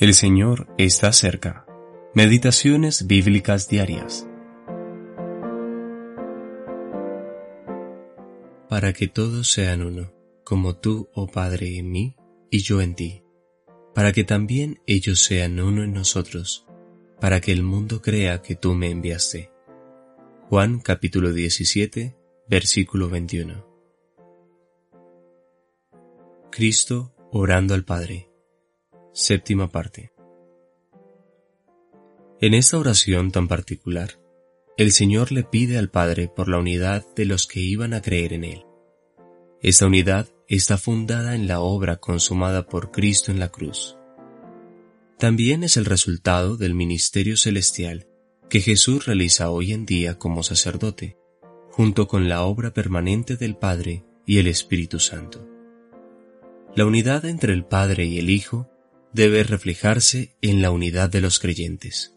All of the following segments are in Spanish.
El Señor está cerca. Meditaciones bíblicas diarias. Para que todos sean uno, como tú, oh Padre, en mí y yo en ti, para que también ellos sean uno en nosotros, para que el mundo crea que tú me enviaste. Juan capítulo 17, versículo 21. Cristo orando al Padre. Séptima parte. En esta oración tan particular, el Señor le pide al Padre por la unidad de los que iban a creer en Él. Esta unidad está fundada en la obra consumada por Cristo en la cruz. También es el resultado del ministerio celestial que Jesús realiza hoy en día como sacerdote, junto con la obra permanente del Padre y el Espíritu Santo. La unidad entre el Padre y el Hijo debe reflejarse en la unidad de los creyentes,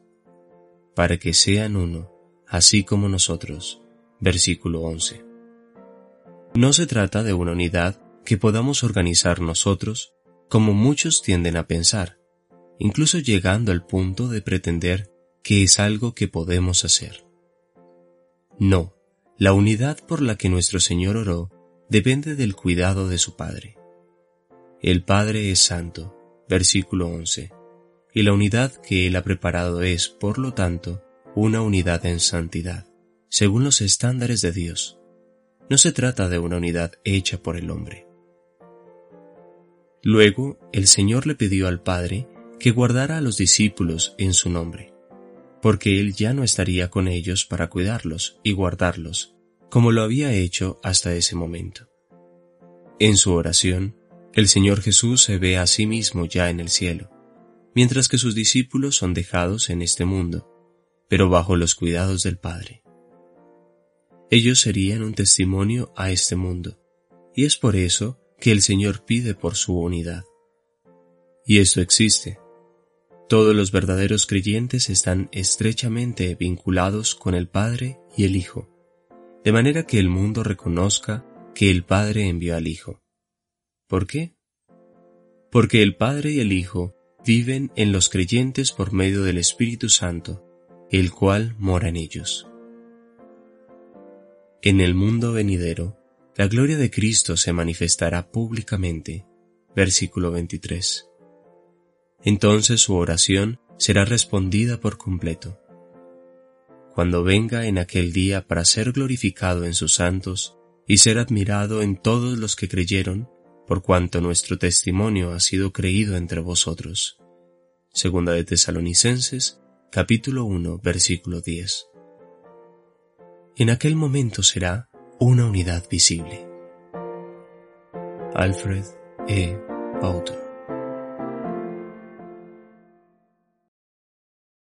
para que sean uno, así como nosotros. Versículo 11. No se trata de una unidad que podamos organizar nosotros, como muchos tienden a pensar, incluso llegando al punto de pretender que es algo que podemos hacer. No, la unidad por la que nuestro Señor oró depende del cuidado de su Padre. El Padre es santo, versículo 11, y la unidad que Él ha preparado es, por lo tanto, una unidad en santidad, según los estándares de Dios. No se trata de una unidad hecha por el hombre. Luego, el Señor le pidió al Padre que guardara a los discípulos en su nombre, porque Él ya no estaría con ellos para cuidarlos y guardarlos, como lo había hecho hasta ese momento. En su oración, el Señor Jesús se ve a sí mismo ya en el cielo, mientras que sus discípulos son dejados en este mundo, pero bajo los cuidados del Padre. Ellos serían un testimonio a este mundo, y es por eso que el Señor pide por su unidad. Y esto existe. Todos los verdaderos creyentes están estrechamente vinculados con el Padre y el Hijo, de manera que el mundo reconozca que el Padre envió al Hijo. ¿Por qué? Porque el Padre y el Hijo viven en los creyentes por medio del Espíritu Santo, el cual mora en ellos. En el mundo venidero, la gloria de Cristo se manifestará públicamente. Versículo 23. Entonces su oración será respondida por completo. Cuando venga en aquel día para ser glorificado en sus santos y ser admirado en todos los que creyeron, por cuanto nuestro testimonio ha sido creído entre vosotros. Segunda de Tesalonicenses, capítulo 1, versículo 10. En aquel momento será una unidad visible. Alfred E. Autor